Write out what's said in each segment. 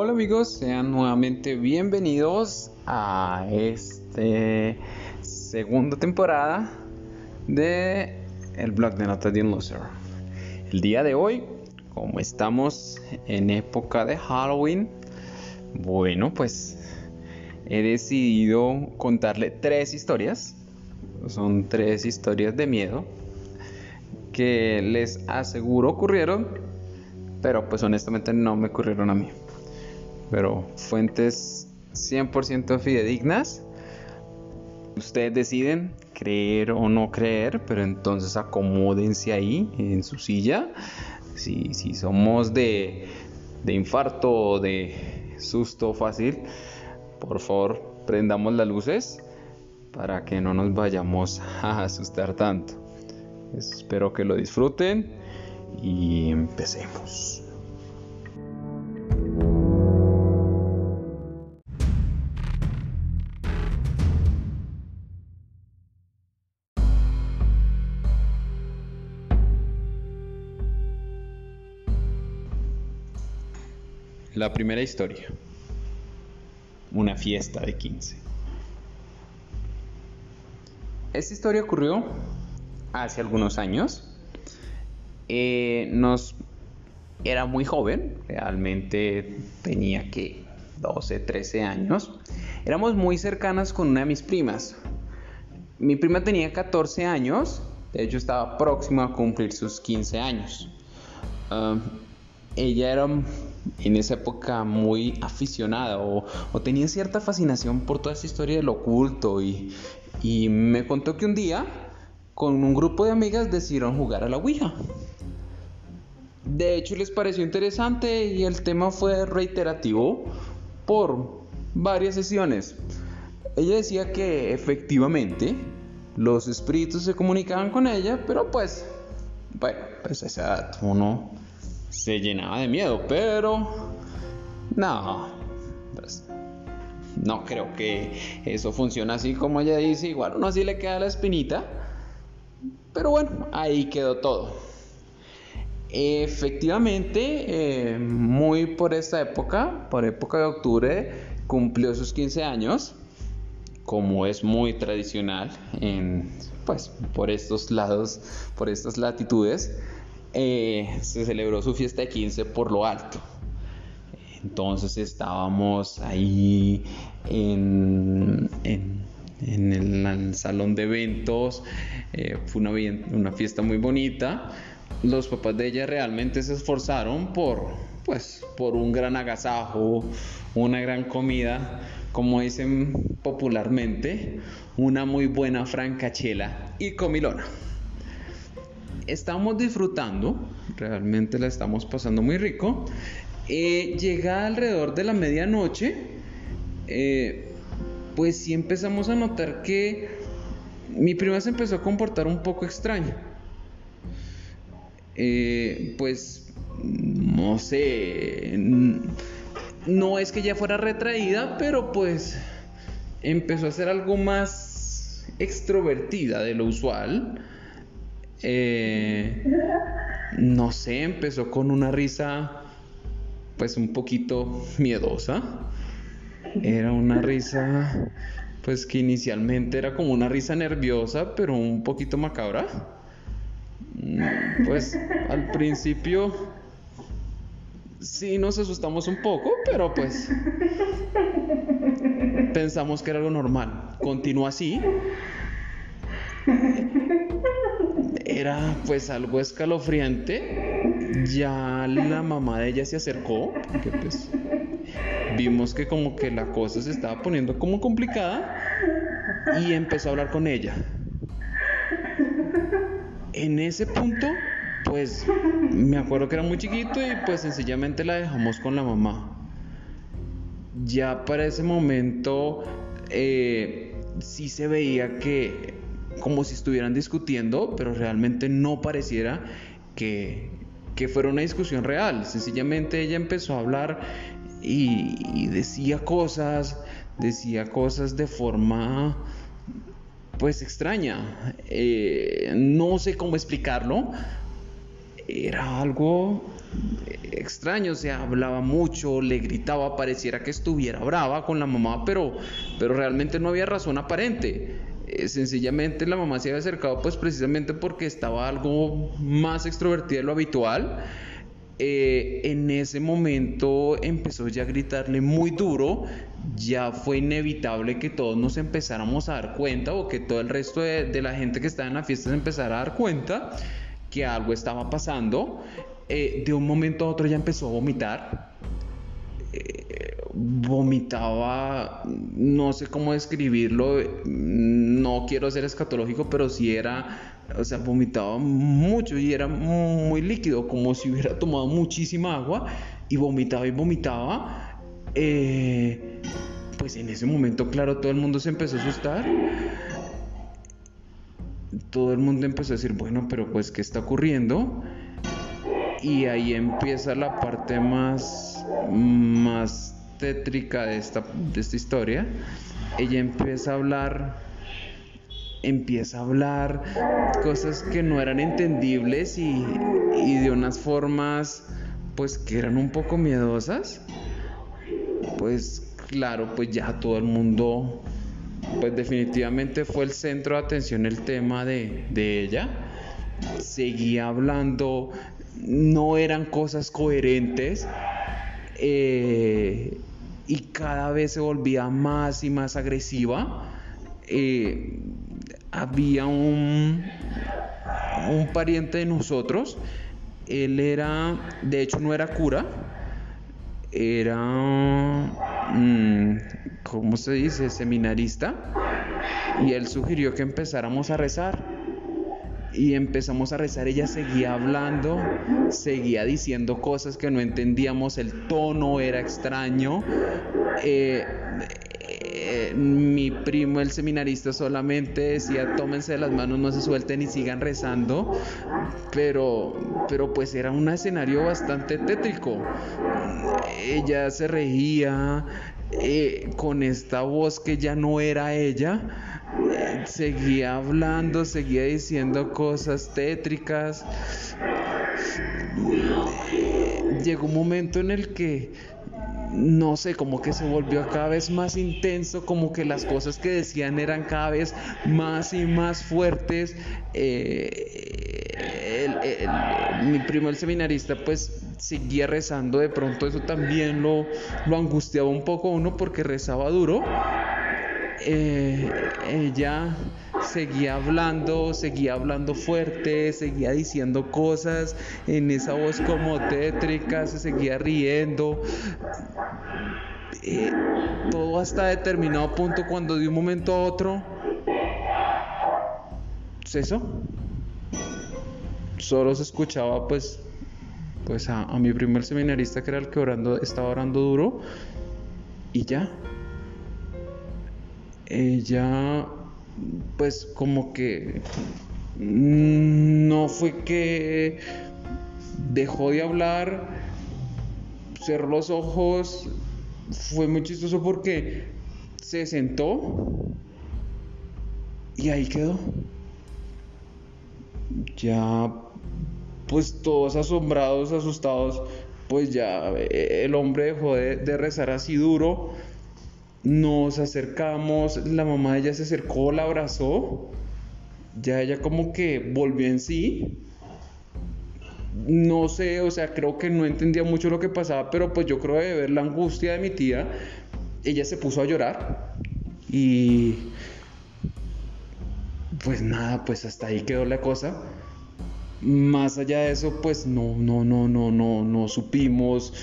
Hola amigos, sean nuevamente bienvenidos a este segunda temporada de el blog de notas de un loser. El día de hoy, como estamos en época de Halloween, bueno, pues he decidido contarle tres historias. Son tres historias de miedo que les aseguro ocurrieron, pero pues honestamente no me ocurrieron a mí pero fuentes 100% fidedignas. Ustedes deciden creer o no creer, pero entonces acomódense ahí en su silla. Si, si somos de, de infarto o de susto fácil, por favor prendamos las luces para que no nos vayamos a asustar tanto. Espero que lo disfruten y empecemos. La primera historia. Una fiesta de 15. Esta historia ocurrió hace algunos años. Eh, nos era muy joven, realmente tenía que 12, 13 años. Éramos muy cercanas con una de mis primas. Mi prima tenía 14 años, de hecho estaba próxima a cumplir sus 15 años. Ah, ella era en esa época muy aficionada o, tenía cierta fascinación por toda esa historia del oculto y, y me contó que un día con un grupo de amigas decidieron jugar a la Ouija. De hecho les pareció interesante y el tema fue reiterativo por varias sesiones. Ella decía que efectivamente los espíritus se comunicaban con ella, pero pues, bueno, pues a esa edad uno se llenaba de miedo, pero no, pues, no creo que eso funcione así como ella dice, igual uno así le queda la espinita, pero bueno, ahí quedó todo. Efectivamente, eh, muy por esta época, por época de octubre, cumplió sus 15 años, como es muy tradicional en, pues, por estos lados, por estas latitudes. Eh, se celebró su fiesta de 15 por lo alto. Entonces estábamos ahí en, en, el, salón de eventos, eh, fue una, una, fiesta muy bonita. Los papás de ella realmente se esforzaron por, pues, por un gran agasajo, una gran comida, como dicen popularmente, una muy buena francachela y comilona estamos disfrutando, realmente la estamos pasando muy rico. Eh, llega alrededor de la medianoche, eh, pues sí empezamos a notar que mi prima se empezó a comportar un poco extraño. Eh, pues no sé, no es que ya fuera retraída, pero pues empezó a ser algo más extrovertida de lo usual. Eh, no sé, empezó con una risa pues un poquito miedosa. Era una risa pues que inicialmente era como una risa nerviosa, pero un poquito macabra. Pues al principio sí nos asustamos un poco, pero pues pensamos que era algo normal. Continúa así era pues algo escalofriante. Ya la mamá de ella se acercó, pues vimos que como que la cosa se estaba poniendo como complicada y empezó a hablar con ella. En ese punto, pues me acuerdo que era muy chiquito y pues sencillamente la dejamos con la mamá. Ya para ese momento eh, sí se veía que como si estuvieran discutiendo, pero realmente no pareciera que, que fuera una discusión real. Sencillamente ella empezó a hablar y, decía cosas, decía cosas de forma pues extraña. Eh, no sé cómo explicarlo. era algo extraño, o sea, hablaba mucho, le gritaba, pareciera que estuviera brava con la mamá, pero, pero realmente no había razón aparente. Eh, sencillamente la mamá se había acercado pues precisamente porque estaba algo más extrovertida de lo habitual. Eh, en ese momento empezó ya a gritarle muy duro, ya fue inevitable que todos nos empezáramos a dar cuenta o que todo el resto de, de la gente que estaba en la fiesta se empezara a dar cuenta que algo estaba pasando. Eh, de un momento a otro ya empezó a vomitar. Eh, vomitaba, no sé cómo describirlo, no quiero ser escatológico, pero sí era, o sea, vomitaba mucho y era muy líquido, como si hubiera tomado muchísima agua y vomitaba y vomitaba. Eh, pues en ese momento, claro, todo el mundo se empezó a asustar todo el mundo empezó a decir, bueno, pero pues, ¿qué está ocurriendo? Y ahí empieza la parte más, más tétrica de esta, de esta historia. Ella empieza a hablar, empieza a hablar cosas que no eran entendibles y, y de unas formas, pues, que eran un poco miedosas. Pues, claro, pues ya todo el mundo pues definitivamente fue el centro de atención el tema de, ella. Seguía hablando, no eran cosas coherentes eh, y cada vez se volvía más y más agresiva. Eh, había un, un pariente de nosotros, él era, de hecho no era cura, era, mm, ¿cómo se dice?, seminarista, y él sugirió que empezáramos a rezar. Y empezamos a rezar, ella seguía hablando, seguía diciendo cosas que no entendíamos, el tono era extraño. Eh, eh, mi primo, el seminarista, solamente decía, tómense de las manos, no se suelten y sigan rezando. Pero, pero pues era un escenario bastante tétrico. Ella se reía eh, con esta voz que ya no era ella. Seguía hablando, seguía diciendo cosas tétricas. Llegó un momento en el que no sé, como que se volvió cada vez más intenso, como que las cosas que decían eran cada vez más y más fuertes. Eh, mi primo el seminarista pues seguía rezando, de pronto eso también lo, lo angustiaba un poco a uno porque rezaba duro. Eh, ella seguía hablando, seguía hablando fuerte, seguía diciendo cosas en esa voz como tétrica, se seguía riendo. Eh, todo hasta determinado punto cuando de un momento a otro cesó. Solo se escuchaba pues pues a, a mi primer seminarista que era el que orando, estaba orando duro y ya. Ella pues como que no fue que dejó de hablar, cerró los ojos, fue muy chistoso porque se sentó y ahí quedó. Ya, pues todos asombrados, asustados, pues ya eh, el hombre dejó de, de rezar así duro nos acercamos, la mamá de ella se acercó, la abrazó, ya ella como que volvió en sí. No sé, o sea, creo que no entendía mucho lo que pasaba, pero pues yo creo de ver la angustia de mi tía, ella se puso a llorar y pues nada, pues hasta ahí quedó la cosa. Más allá de eso, pues no, no, no, no, no, no supimos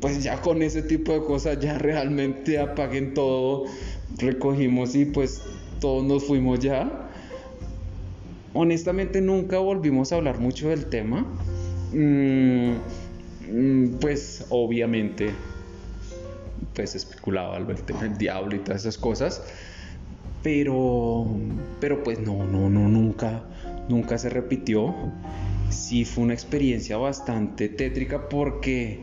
pues ya con ese tipo de cosas ya realmente apaguen todo, recogimos y pues todos nos fuimos ya. Honestamente nunca volvimos a hablar mucho del tema. Mm, mm, pues obviamente pues especulaba el tema del diablo y todas esas cosas. Pero pero pues no, no, no, nunca nunca se repitió sí fue una experiencia bastante tétrica porque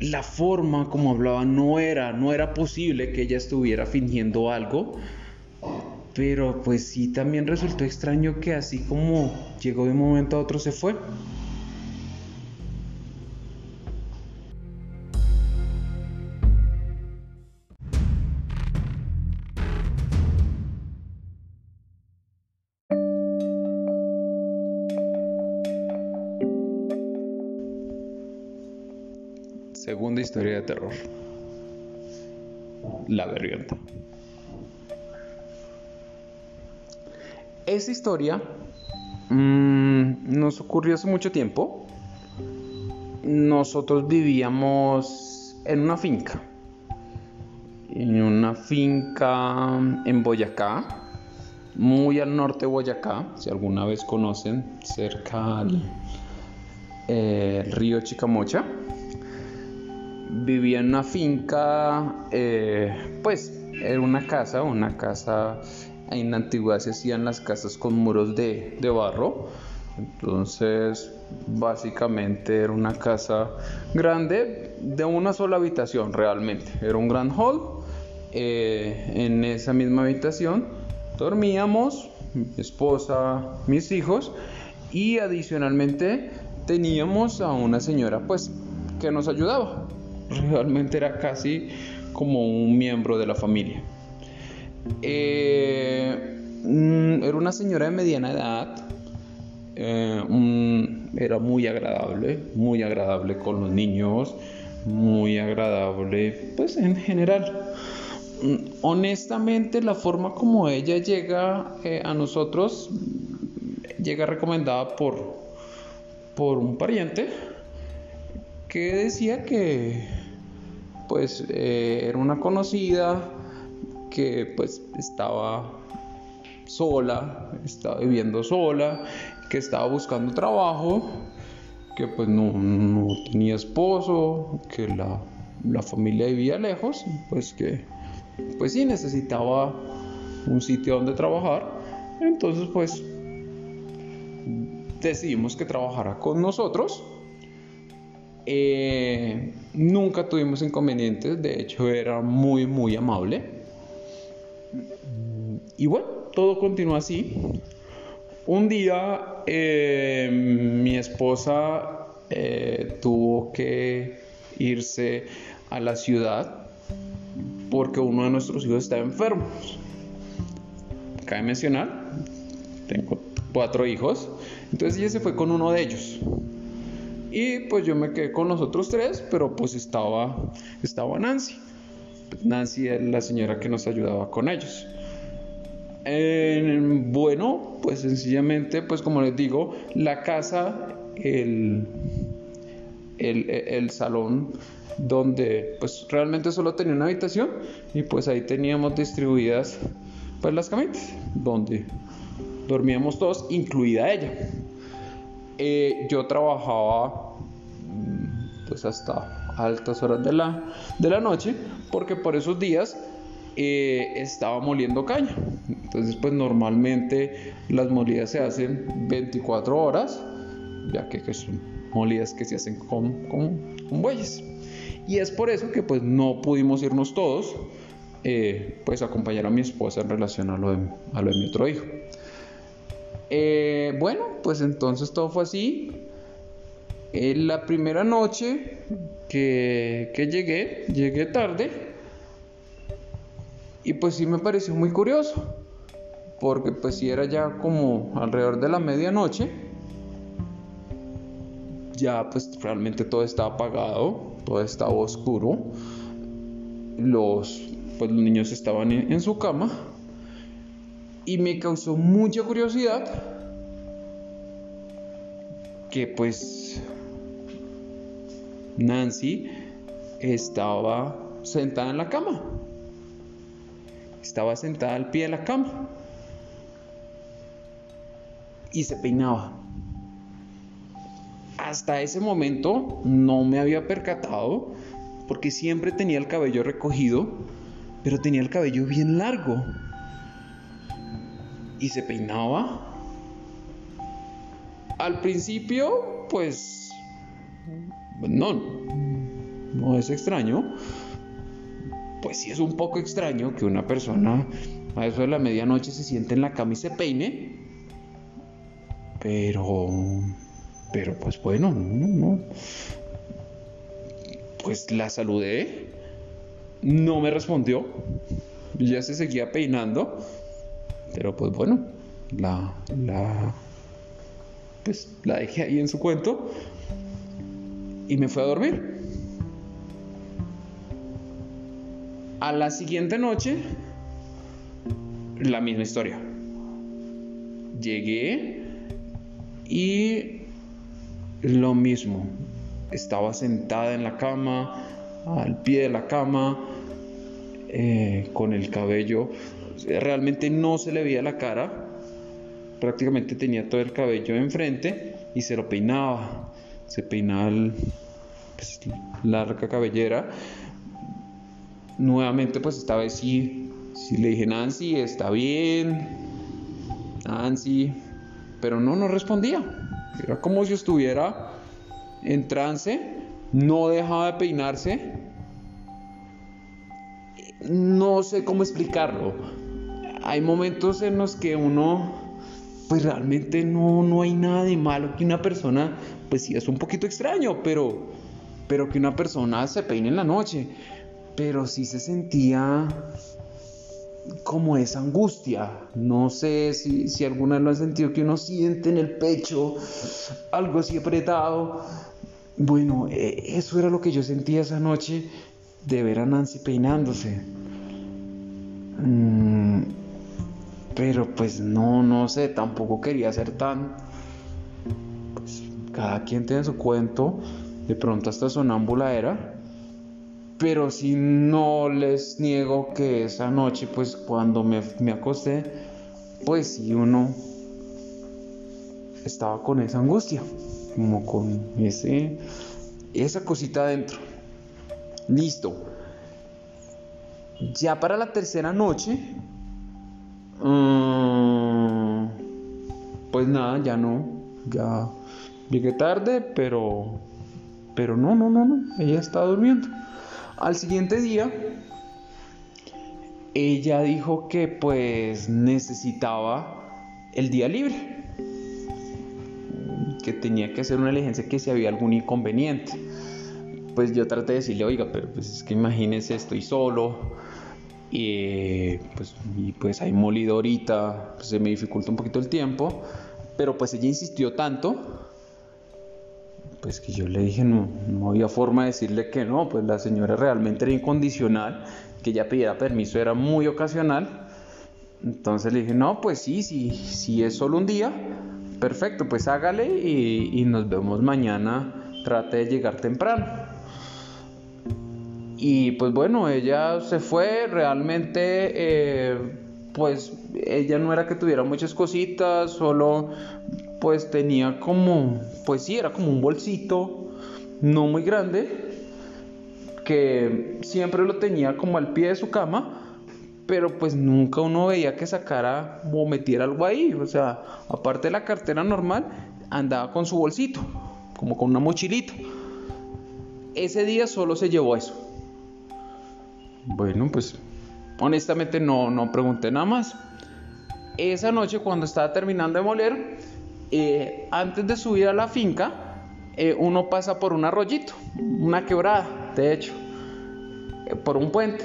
la forma como hablaba no era, no era posible que ella estuviera fingiendo algo. Pero pues sí, también resultó extraño que así como llegó de un momento a otro se fue. Historia de terror. La berrienta. Esa historia mm, nos ocurrió hace mucho tiempo. Nosotros vivíamos en una finca. En una finca en Boyacá, muy al norte de Boyacá, si alguna vez conocen, cerca al eh, río Chicamocha. Vivía en una finca, eh, pues era una casa, una casa en la antigüedad se hacían las casas con muros de, barro. Entonces, básicamente era una casa grande de una sola habitación realmente. Era un gran hall. Eh, en esa misma habitación dormíamos, mi esposa, mis hijos y adicionalmente teníamos a una señora pues que nos ayudaba. Realmente era casi como un miembro de la familia. Eh, mm, era una señora de mediana edad. Eh, era muy agradable, muy agradable con los niños, muy agradable, pues en general. Mm, honestamente, la forma como ella llega eh, a nosotros llega recomendada por, por un pariente que decía que pues era una conocida que pues estaba sola, estaba viviendo sola, que estaba buscando trabajo, que pues no, tenía esposo, que la, la, familia vivía lejos, pues que pues sí necesitaba un sitio donde trabajar, entonces pues decidimos que trabajara con nosotros. Eh, nunca tuvimos inconvenientes, de hecho era muy muy amable. Y bueno, todo continuó así. Un día eh, mi esposa eh, tuvo que irse a la ciudad porque uno de nuestros hijos estaba enfermo. Cabe mencionar, tengo cuatro hijos, entonces ella se fue con uno de ellos. Y pues yo me quedé con los otros tres, pero pues estaba, estaba Nancy. Nancy es la señora que nos ayudaba con ellos. bueno, pues sencillamente, pues como les digo, la casa, el, el, salón donde pues realmente solo tenía una habitación y pues ahí teníamos distribuidas pues las camitas donde dormíamos todos, incluida ella. Eh, yo trabajaba pues hasta altas horas de la, de la noche, porque por esos días eh, estaba moliendo caña. Entonces, pues normalmente las molidas se hacen 24 horas, ya que, son molidas que se hacen con, con, bueyes. Y es por eso que pues no pudimos irnos todos, eh, pues acompañar a mi esposa en relación a lo de, a lo de mi otro hijo. Eh, bueno, pues entonces todo fue así. En la primera noche que, llegué, llegué tarde. Y pues sí me pareció muy curioso, porque pues si era ya como alrededor de la medianoche, ya pues realmente todo estaba apagado, todo estaba oscuro, los, pues, los niños estaban en su cama y me causó mucha curiosidad que pues Nancy estaba sentada en la cama. Estaba sentada al pie de la cama. Y se peinaba. Hasta ese momento no me había percatado porque siempre tenía el cabello recogido, pero tenía el cabello bien largo. Y se peinaba. Al principio, pues no, no es extraño. Pues sí es un poco extraño que una persona a eso de la medianoche se siente en la cama y se peine. Pero, pero pues bueno, no, no. Pues la saludé, no me respondió, ya se seguía peinando, pero pues bueno, la, la, pues la dejé ahí en su cuento y me fue a dormir. A la siguiente noche, la misma historia. Llegué y lo mismo. Estaba sentada en la cama, al pie de la cama, eh, con el cabello. Realmente no se le veía la cara. Prácticamente tenía todo el cabello enfrente y se lo peinaba. Se peinaba la pues, larga cabellera. Nuevamente, pues esta vez sí, sí le dije, Nancy, está bien. Nancy. Pero no, no respondía. Era como si estuviera en trance, no dejaba de peinarse. No sé cómo explicarlo. Hay momentos en los que uno, pues realmente no, no hay nada de malo que una persona, pues sí es un poquito extraño, pero, pero que una persona se peine en la noche. Pero sí se sentía como esa angustia. No sé si, si alguna vez lo han sentido que uno siente en el pecho algo así apretado. Bueno, e, eso era lo que yo sentía esa noche de ver a Nancy peinándose. Mm, pero pues no, no sé, tampoco quería ser tan... Pues cada quien tiene su cuento, de pronto hasta sonámbula era. Pero si no les niego que esa noche, pues cuando me, me acosté, pues sí uno estaba con esa angustia como con ese, esa cosita adentro. Listo. Ya para la tercera noche, mm, pues nada, ya no, ya llegué tarde, pero, pero no, no, no, no, ella estaba durmiendo. Al siguiente día, ella dijo que pues necesitaba el día libre que tenía que hacer una diligencia que si había algún inconveniente. Pues yo traté de decirle, oiga, pero pues es que imagínense, estoy solo y pues, y pues hay molido ahorita, pues se me dificulta un poquito el tiempo, pero pues ella insistió tanto, pues que yo le dije, no, no había forma de decirle que no, pues la señora realmente era incondicional, que ella pidiera permiso era muy ocasional, entonces le dije, no, pues sí, sí, sí es solo un día, Perfecto, pues hágale y, nos vemos mañana. Trate de llegar temprano. Y pues bueno, ella se fue, realmente eh, pues ella no era que tuviera muchas cositas, solo pues tenía como, pues sí, era como un bolsito, no muy grande, que siempre lo tenía como al pie de su cama pero pues nunca uno veía que sacara o metiera algo ahí. O sea, aparte de la cartera normal, andaba con su bolsito, como con una mochilita. Ese día solo se llevó eso. Bueno, pues honestamente no, no pregunté nada más. Esa noche cuando estaba terminando de moler, eh, antes de subir a la finca, eh, uno pasa por un arroyito, una quebrada, de hecho, eh, por un puente.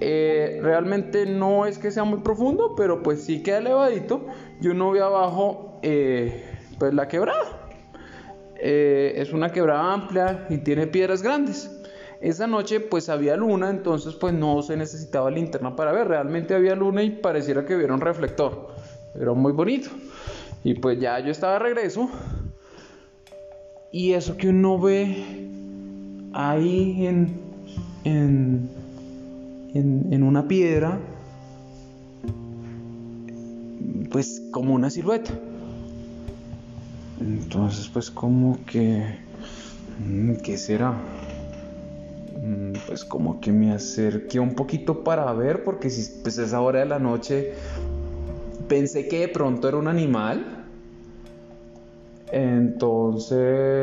Realmente no es que sea muy profundo, pero pues sí queda elevadito. Y uno ve abajo pues la quebrada. Es una quebrada amplia y tiene piedras grandes. Esa noche pues había luna, entonces pues no se necesitaba linterna para ver. Realmente había luna y pareciera que hubiera un reflector. Era muy bonito. Y pues ya yo estaba de regreso. Y eso que uno ve ahí en, en en, una piedra, pues como una silueta. Entonces, pues como que, mm, ¿qué será? Mm, pues como que me acerqué un poquito para ver, porque si pues esa hora de la noche pensé que de pronto era un animal. Entonces,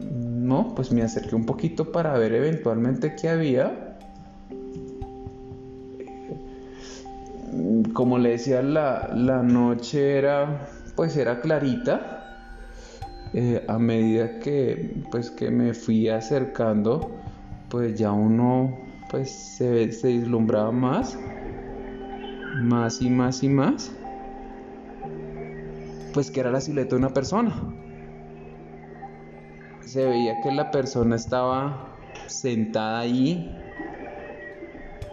no, pues me acerqué un poquito para ver eventualmente qué había. como le decía, la, la noche era, pues era clarita. Eh, a medida que, pues, que me fui acercando, pues ya uno pues se, se vislumbraba más, más y más y más, pues que era la silueta de una persona. Se veía que la persona estaba sentada ahí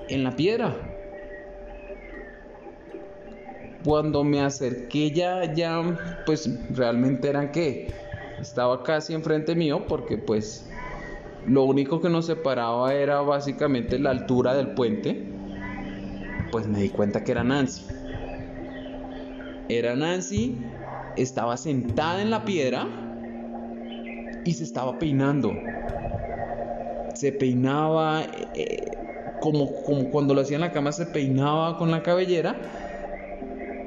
en la piedra. Cuando me acerqué ya, ya, pues realmente eran que estaba casi enfrente mío porque pues lo único que nos separaba era básicamente la altura del puente. Pues me di cuenta que era Nancy. Era Nancy, estaba sentada en la piedra y se estaba peinando. Se peinaba eh, como, como cuando lo hacía en la cama, se peinaba con la cabellera.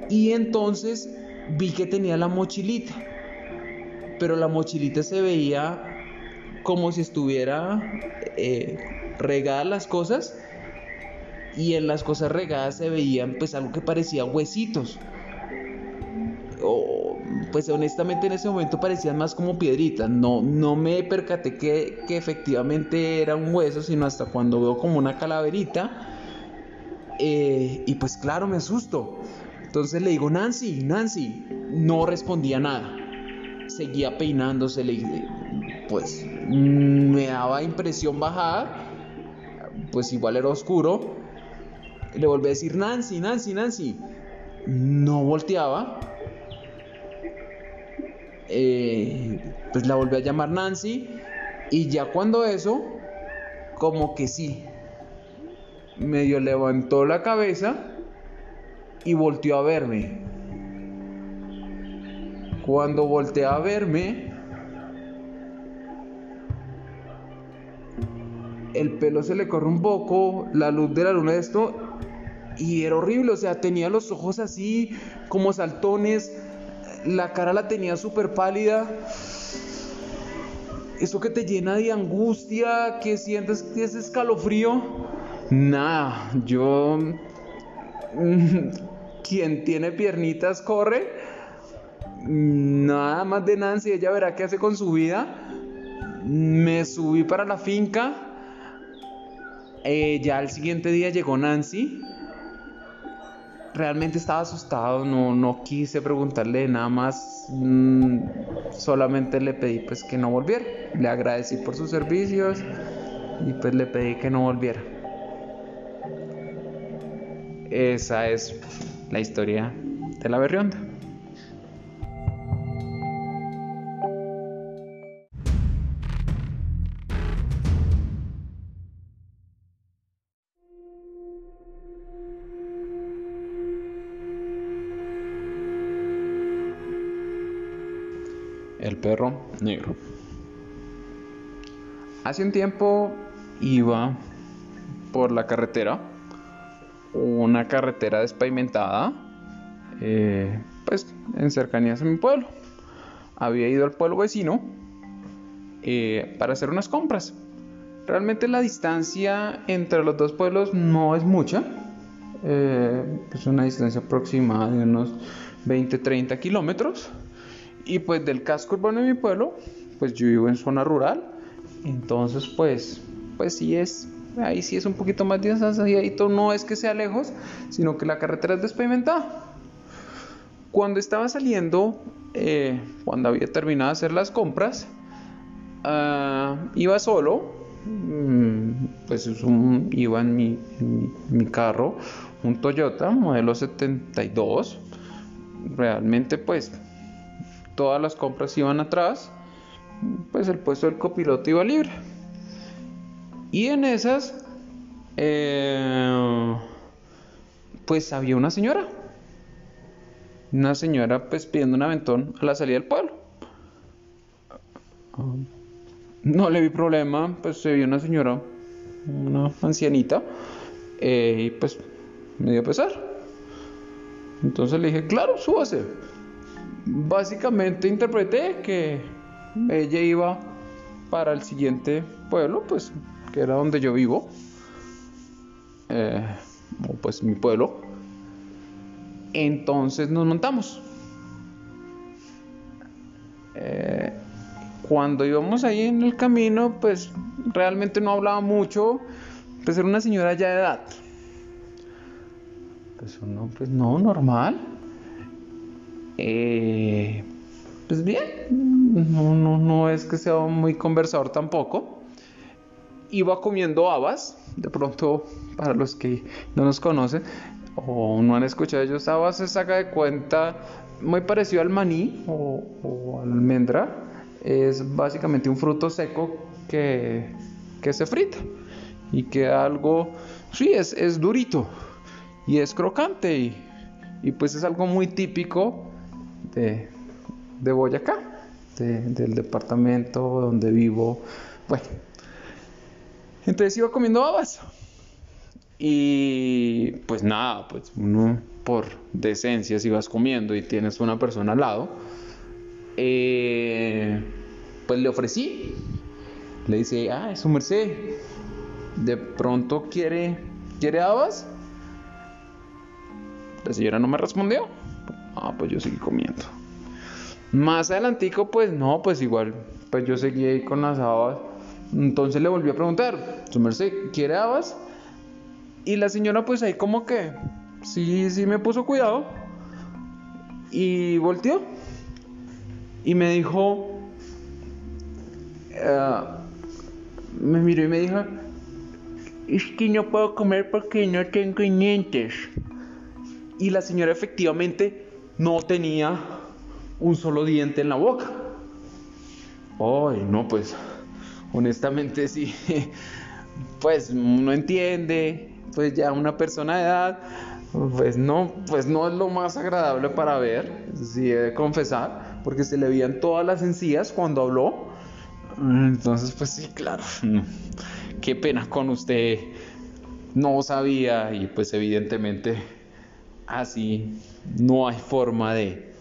Y entonces vi que tenía la mochilita. Pero la mochilita se veía como si estuviera eh, regada las cosas y en las cosas regadas se veían pues algo que parecía huesitos. O, pues honestamente en ese momento parecían más como piedritas. No, no me percaté que, que efectivamente era un hueso, sino hasta cuando veo como una calaverita. Eh, y pues claro, me asusto. Entonces le digo, Nancy, Nancy. No respondía nada. Seguía peinándose, pues me daba impresión bajar, pues igual era oscuro. Le volví a decir, Nancy, Nancy, Nancy. No volteaba. Eh, pues la volví a llamar Nancy. Y ya cuando eso, como que sí. Medio levantó la cabeza y volteó a verme. Cuando volteó a verme, el pelo se le corre un poco, la luz de la luna esto, y era horrible, o sea, tenía los ojos así como saltones, la cara la tenía súper pálida. Eso que te llena de angustia, que sientes que es escalofrío. Nada, yo... Quien tiene piernitas corre. Nada más de Nancy, ella verá qué hace con su vida. Me subí para la finca eh, ya al siguiente día llegó Nancy. Realmente estaba asustado, no, no quise preguntarle nada más. Mm, solamente le pedí pues que no volviera. Le agradecí por sus servicios y pues le pedí que no volviera. Esa es la historia de la berrionda. Perro negro. Hace un tiempo iba por la carretera, una carretera despavimentada, eh, pues en cercanías a mi pueblo. Había ido al pueblo vecino eh, para hacer unas compras. Realmente la distancia entre los dos pueblos no es mucha, eh, es una distancia aproximada de unos 20-30 kilómetros. Y pues del casco urbano de mi pueblo, pues yo vivo en zona rural. Entonces, pues, pues sí es, ahí sí es un poquito más distancia. no es que sea lejos, sino que la carretera es despavimentada. Cuando estaba saliendo, eh, cuando había terminado de hacer las compras, ah, iba solo. Mm, pues iba en mi, en mi carro, un Toyota modelo 72. Realmente, pues todas las compras iban atrás, pues el puesto del copiloto iba libre. Y en esas, eh, pues había una señora. Una señora pues pidiendo un aventón a la salida del pueblo. No le vi problema, pues se vio una señora, una ancianita, eh, y pues me dio pesar. Entonces le dije, claro, súbase básicamente interpreté que ella iba para el siguiente pueblo, pues que era donde yo vivo, eh, pues mi pueblo. Entonces nos montamos. Eh, cuando íbamos ahí en el camino, pues realmente no hablaba mucho, pues era una señora ya de edad. Pues no, pues no, normal. Eh, pues bien, no, es que sea muy conversador tampoco. Iba comiendo habas, de pronto para los que no nos conocen o no han escuchado ellos, habas se saca de cuenta muy parecido al maní o, o almendra. Es básicamente un fruto seco que, que se frita y queda algo, sí, es, es durito y es crocante y, y, pues es algo muy típico de, Boyacá, de, del departamento donde vivo. Bueno, entonces iba comiendo habas y pues nada, pues uno por decencia si vas comiendo y tienes una persona al lado, eh, pues le ofrecí. Le dice, ah, es su merced. De pronto quiere, quiere habas. La señora no me respondió. Ah, pues yo seguí comiendo. Más adelantico, pues no, pues igual, pues yo seguí ahí con las habas. Entonces le volví a preguntar, su merced, ¿quiere habas? Y la señora pues ahí como que sí, sí me puso cuidado. Y volteó. Y me dijo, uh, me miró y me dijo, es que no puedo comer porque no tengo dientes. Y la señora efectivamente no tenía un solo diente en la boca. Ay, no, pues, honestamente sí, pues no entiende, pues ya una persona de edad, pues no, pues no es lo más agradable para ver, si he de confesar, porque se le veían todas las encías cuando habló. Entonces, pues sí, claro, qué pena con usted, no sabía y pues evidentemente así no hay forma de,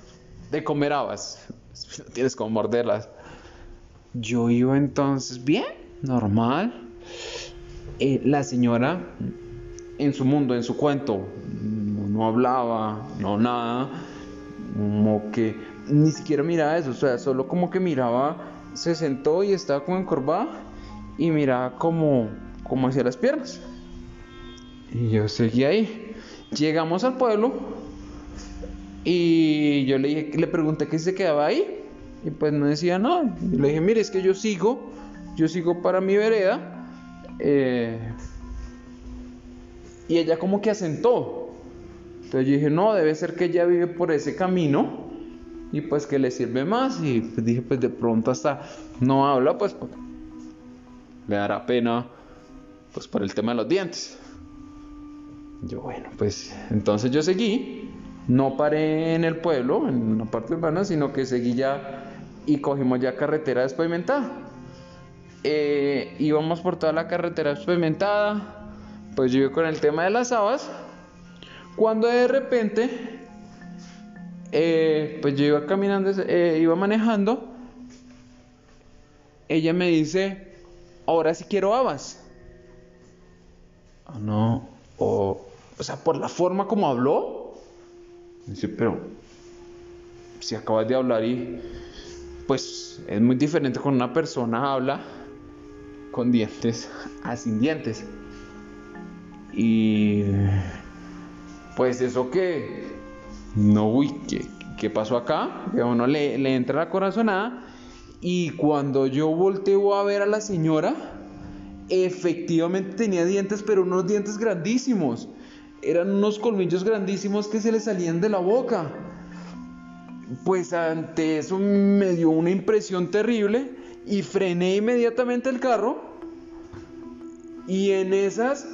de comer habas, tienes como morderlas. Yo iba entonces bien, normal. Eh, la señora en su mundo, en su cuento, no, hablaba, no nada, como que ni siquiera miraba eso, o sea, solo como que miraba, se sentó y estaba como encorvada y miraba como, como hacia las piernas. Y yo seguí ahí. Llegamos al pueblo y yo le, dije, le pregunté que se quedaba ahí y pues no decía nada. Le dije, mire, es que yo sigo, yo sigo para mi vereda. Eh, y ella como que asentó. Entonces yo dije, no, debe ser que ella vive por ese camino y pues que le sirve más. Y pues dije, pues de pronto hasta no habla, pues, pues le dará pena, pues por el tema de los dientes. Yo, bueno, pues entonces yo seguí, no paré en el pueblo, en una parte urbana, sino que seguí ya y cogimos ya carretera despavimentada. Eh, íbamos por toda la carretera despavimentada, pues yo iba con el tema de las habas, cuando de repente, eh, pues yo iba caminando, eh, iba manejando, ella me dice, ahora sí quiero habas. Ah, no, o, o sea, por la forma como habló, dice, pero si acabas de hablar y pues es muy diferente cuando una persona habla con dientes a sin dientes. Y pues eso que, no, uy, ¿qué, qué pasó acá? Que a uno le, le entra la corazonada. Y cuando yo volteo a ver a la señora, efectivamente tenía dientes, pero unos dientes grandísimos. Eran unos colmillos grandísimos que se le salían de la boca. Pues ante eso me dio una impresión terrible y frené inmediatamente el carro. Y en esas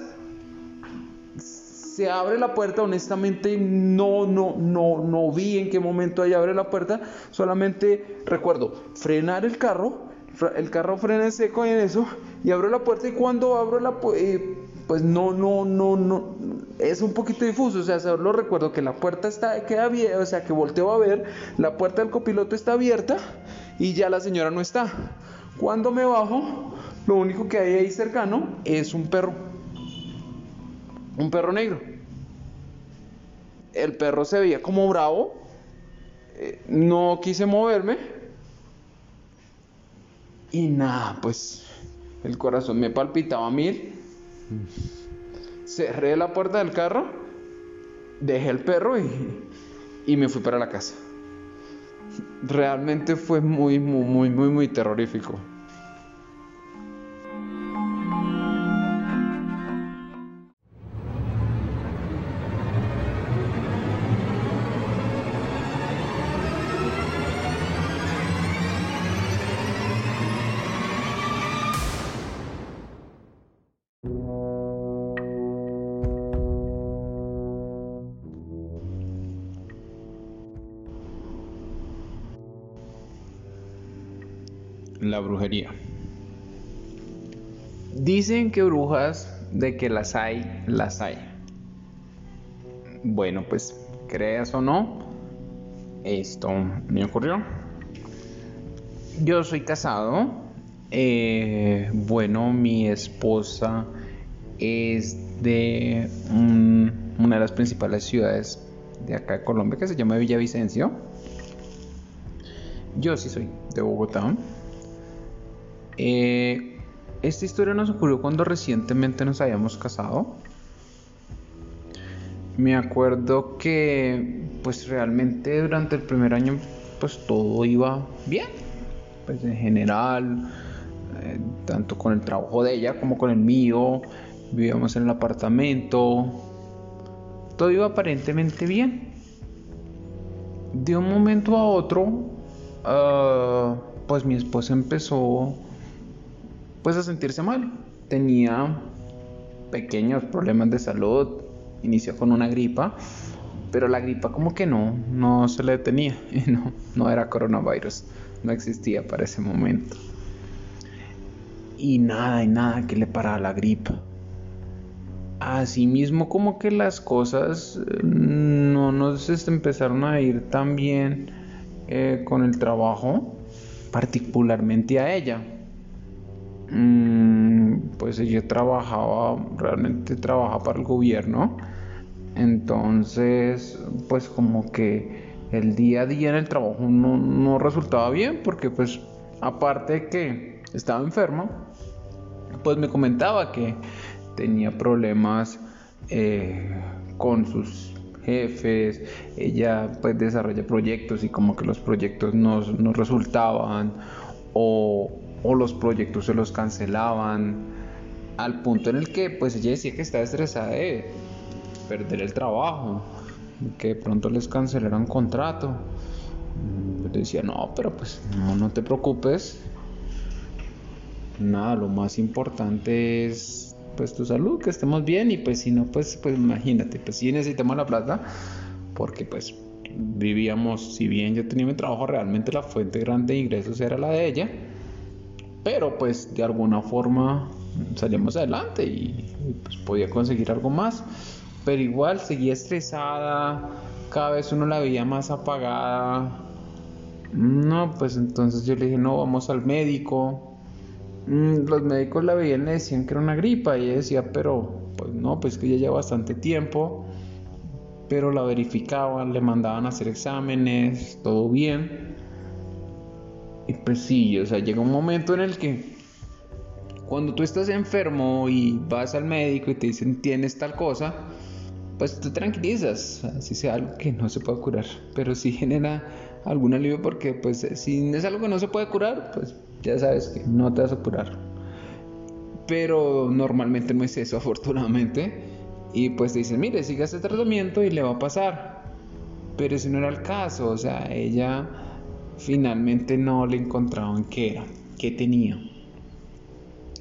se abre la puerta, honestamente no, no, no, no vi en qué momento ahí abre la puerta, solamente recuerdo frenar el carro, el carro frena en seco en eso, y abro la puerta y cuando abro la eh, pues no, no, no, no, es un poquito difuso, o sea, solo recuerdo que la puerta está, queda abierta, o sea, que volteo a ver, la puerta del copiloto está abierta y ya la señora no está. Cuando me bajo, lo único que hay ahí cercano es un perro un perro negro. el perro se veía como bravo. Eh, no quise moverme. Y nada, pues el corazón me palpitaba a mil. Cerré la puerta del carro, dejé el perro y, y me fui para la casa. Realmente fue muy, muy, muy, muy, muy terrorífico. Brujería. Dicen que brujas, de que las hay, las hay. Bueno, pues creas o no, esto me ocurrió. Yo soy casado. Eh, bueno, mi esposa es de una de las principales ciudades de acá de Colombia que se llama Villavicencio. Yo sí soy de Bogotá. Eh, esta historia nos ocurrió cuando recientemente nos habíamos casado. Me acuerdo que pues realmente durante el primer año pues todo iba bien. Pues en general, eh, tanto con el trabajo de ella como con el mío, vivíamos en el apartamento, todo iba aparentemente bien. De un momento a otro, ah, pues mi esposa empezó pues a sentirse mal. Tenía pequeños problemas de salud, inició con una gripa, pero la gripa como que no, no se le detenía, no, no era coronavirus, no existía para ese momento. Y nada, y nada que le parara la gripa. Asimismo como que las cosas eh, no nos empezaron a ir tan bien eh, con el trabajo, particularmente a ella Mm, pues ella trabajaba, realmente trabajaba para el gobierno. Entonces, pues como que el día a día en el trabajo no, resultaba bien porque pues aparte de que estaba enferma, pues me comentaba que tenía problemas eh, con sus jefes, ella pues desarrolla proyectos y como que los proyectos no, no resultaban o, o los proyectos se los cancelaban al punto en el que pues ella decía que estaba estresada de perder el trabajo, que de pronto les cancelaran contrato. Yo decía, no, pero pues no, no te preocupes. Nada, lo más importante es pues tu salud, que estemos bien y pues si no, pues, pues imagínate, pues sí necesitamos la plata porque pues vivíamos, si bien yo tenía mi trabajo, realmente la fuente grande de ingresos era la de ella pero pues de alguna forma salimos adelante y, pues podía conseguir algo más. Pero igual seguía estresada, cada vez uno la veía más apagada. No, pues entonces yo le dije, no, vamos al médico. Mm, los médicos la veían y le decían que era una gripa y ella decía, pero pues no, pues que ya lleva bastante tiempo. Pero la verificaban, le mandaban a hacer exámenes, todo bien. Y pues sí, o sea, llega un momento en el que cuando tú estás enfermo y vas al médico y te dicen tienes tal cosa, pues te tranquilizas, así sea algo que no se puede curar, pero sí genera algún alivio porque pues si es algo que no se puede curar, pues ya sabes que no te vas a curar. Pero normalmente no es eso, afortunadamente. Y pues te dicen, mire, siga este tratamiento y le va a pasar. Pero ese no era el caso, o sea, ella finalmente no le encontraban qué era, qué tenía.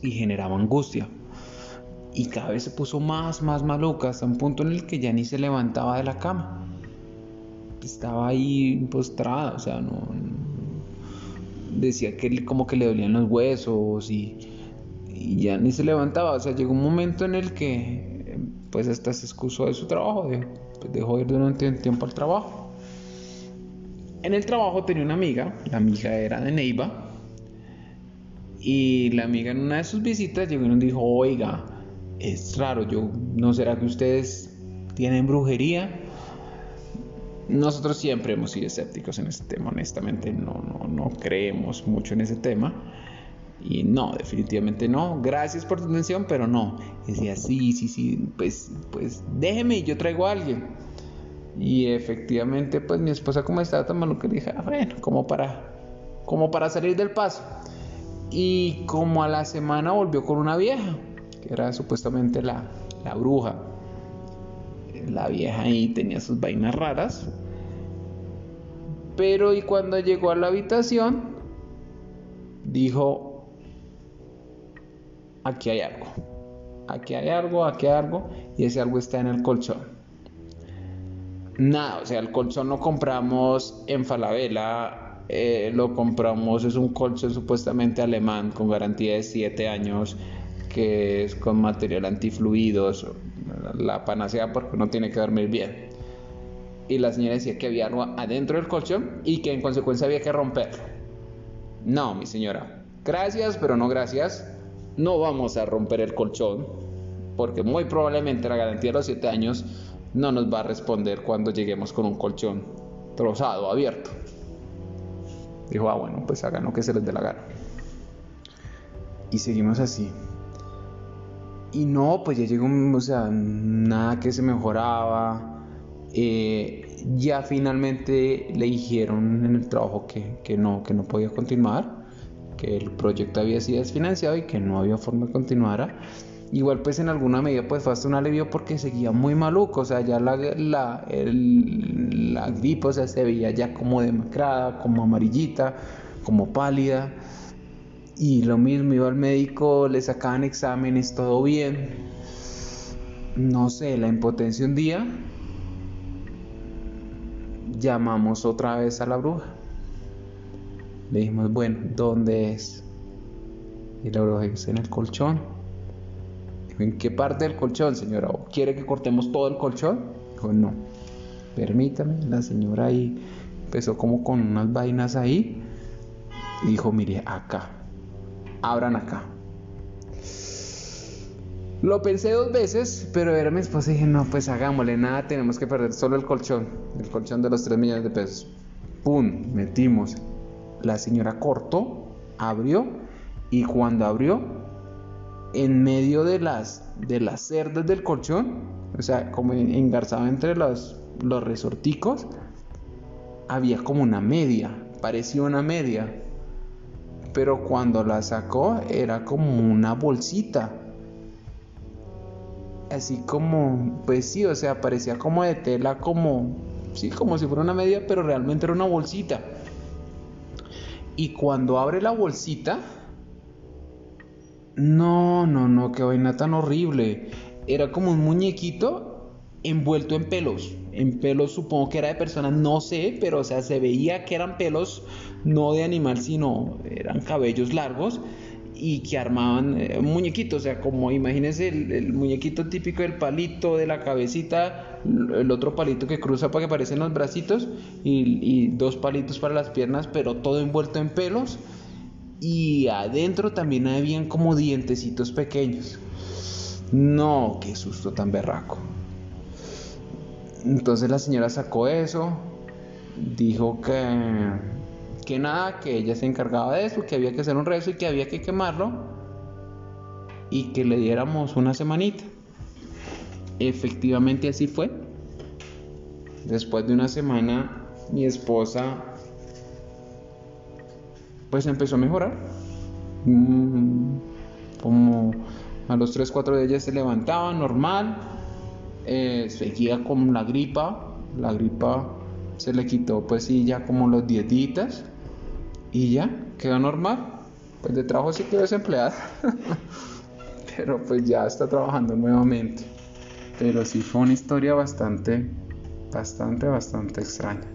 Y generaba angustia. Y cada vez se puso más, más maluca, hasta un punto en el que ya ni se levantaba de la cama. Estaba ahí postrada, o sea, no, decía que como que le dolían los huesos y, ya ni se levantaba. O sea, llegó un momento en el que pues hasta se excusó de su trabajo, de, pues dejó ir durante un tiempo al trabajo. En el trabajo tenía una amiga, la amiga era de Neiva, y la amiga en una de sus visitas llegó y nos dijo, oiga, es raro, yo no será que ustedes tienen brujería. nosotros siempre hemos sido escépticos en ese tema, honestamente no, no, no creemos mucho en ese tema. Y no, definitivamente no. Gracias por tu atención, pero no. decía, sí, sí, sí, pues, pues déjeme y yo traigo a alguien. Y efectivamente, pues mi esposa como estaba tan maluca, dije, ah, bueno, como para, como para salir del paso. Y como a la semana volvió con una vieja, que era supuestamente la, la bruja. La vieja ahí tenía sus vainas raras. Pero y cuando llegó a la habitación, dijo, aquí hay algo. Aquí hay algo, aquí hay algo. Y ese algo está en el colchón. Nada, o sea, el colchón lo compramos en Falabella. Eh, lo compramos, es un colchón supuestamente alemán con garantía de 7 años, que es con material antifluidos, la panacea porque no tiene que dormir bien. Y la señora decía que había algo adentro del colchón y que en consecuencia había que romperlo. No, mi señora, gracias, pero no gracias no vamos a romper el colchón, porque muy probablemente la garantía de los 7 años no nos va a responder cuando lleguemos con un colchón trozado, abierto. Dijo, ah, bueno, pues hagan lo que se les dé la gana. Y seguimos así. Y no, pues ya llegó, o sea, nada que se mejoraba. Eh, ya finalmente le dijeron en el trabajo que, que, no, que no podía continuar que el proyecto había sido desfinanciado y que no había forma de continuar. Igual pues en alguna medida pues fue hasta un alivio porque seguía muy maluco, o sea, ya la, la, la gripe o sea, se veía ya como demacrada, como amarillita, como pálida. Y lo mismo, iba al médico, le sacaban exámenes, todo bien. No sé, la impotencia un día, llamamos otra vez a la bruja. Le dijimos, bueno, ¿dónde es? Y la bruja dice, en el colchón. ¿En qué parte del colchón, señora? ¿O quiere que cortemos todo el colchón? Dijo, no, permítame. La señora ahí empezó como con unas vainas ahí. Y dijo, mire, acá. Abran acá. Lo pensé dos veces, pero era mi esposa y dije, no, pues hagámosle, nada, tenemos que perder solo el colchón, el colchón de los 3 millones de pesos. ¡Pum! Metimos. La señora cortó, abrió y cuando abrió, en medio de las, de las cerdas del colchón, o sea, como engarzado entre los, los resorticos, había como una media, parecía una media. Pero cuando la sacó era como una bolsita. Así como, pues sí, o sea, parecía como de tela, como, sí, como si fuera una media, pero realmente era una bolsita. Y cuando abre la bolsita, no, no, no, qué vaina tan horrible. Era como un muñequito envuelto en pelos. En pelos supongo que era de persona, no sé, pero o sea, se veía que eran pelos no de animal, sino eran cabellos largos y que armaban eh, un muñequito, o sea, como imagínense el, muñequito típico del palito de la cabecita, el otro palito que cruza para que aparecen los bracitos y, dos palitos para las piernas, pero todo envuelto en pelos y adentro también habían como dientecitos pequeños. No, qué susto tan berraco. Entonces la señora sacó eso, dijo que que nada, que ella se encargaba de eso, que había que hacer un rezo y que había que quemarlo y que le diéramos una semanita. Efectivamente así fue. Después de una semana mi esposa pues empezó a mejorar. Mm, como a los 3, 4 de ellas se levantaba normal. Eh, seguía con la gripa. La gripa se le quitó pues sí ya como los dietitas y ya, quedó normal. Pues de trabajo sí quedó desempleada. Pero pues ya está trabajando nuevamente. Pero sí fue una historia bastante, bastante, bastante extraña.